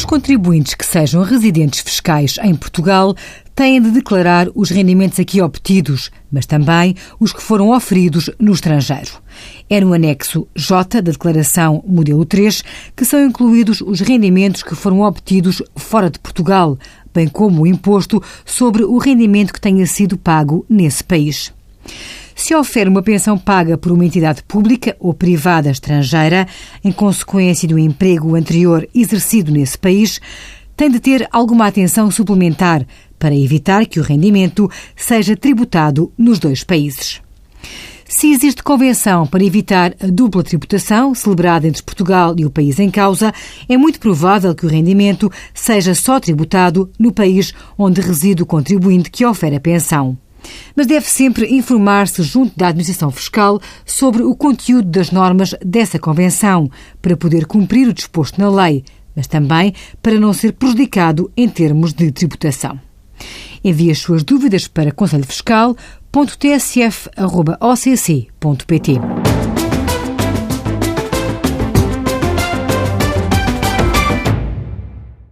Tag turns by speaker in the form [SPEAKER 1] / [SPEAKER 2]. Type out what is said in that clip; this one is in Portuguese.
[SPEAKER 1] Os contribuintes que sejam residentes fiscais em Portugal têm de declarar os rendimentos aqui obtidos, mas também os que foram oferidos no estrangeiro. É no anexo J da Declaração Modelo 3 que são incluídos os rendimentos que foram obtidos fora de Portugal, bem como o imposto sobre o rendimento que tenha sido pago nesse país. Se oferece uma pensão paga por uma entidade pública ou privada estrangeira, em consequência do emprego anterior exercido nesse país, tem de ter alguma atenção suplementar para evitar que o rendimento seja tributado nos dois países. Se existe convenção para evitar a dupla tributação celebrada entre Portugal e o país em causa, é muito provável que o rendimento seja só tributado no país onde reside o contribuinte que ofere a pensão mas deve sempre informar-se junto da Administração Fiscal sobre o conteúdo das normas dessa Convenção, para poder cumprir o disposto na lei, mas também para não ser prejudicado em termos de tributação. Envie as suas dúvidas para conselhofiscal.tsf.occ.pt.